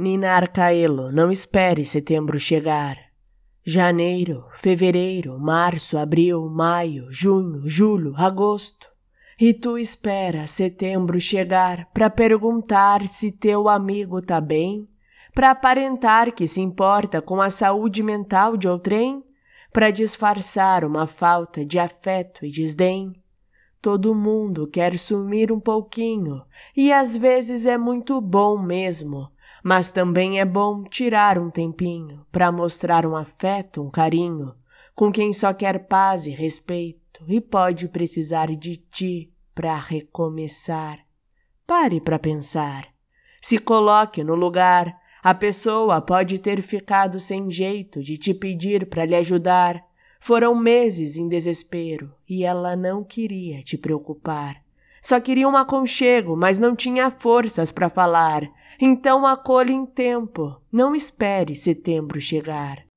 Nina Arcaelo, não espere setembro chegar. Janeiro, fevereiro, março, abril, maio, junho, julho, agosto. E tu espera setembro chegar para perguntar se teu amigo tá bem, para aparentar que se importa com a saúde mental de outrem, para disfarçar uma falta de afeto e desdém. Todo mundo quer sumir um pouquinho, e às vezes é muito bom mesmo mas também é bom tirar um tempinho para mostrar um afeto, um carinho com quem só quer paz e respeito e pode precisar de ti para recomeçar. Pare para pensar. Se coloque no lugar. A pessoa pode ter ficado sem jeito de te pedir para lhe ajudar. Foram meses em desespero e ela não queria te preocupar. Só queria um aconchego, mas não tinha forças para falar. Então acolha em tempo, não espere setembro chegar.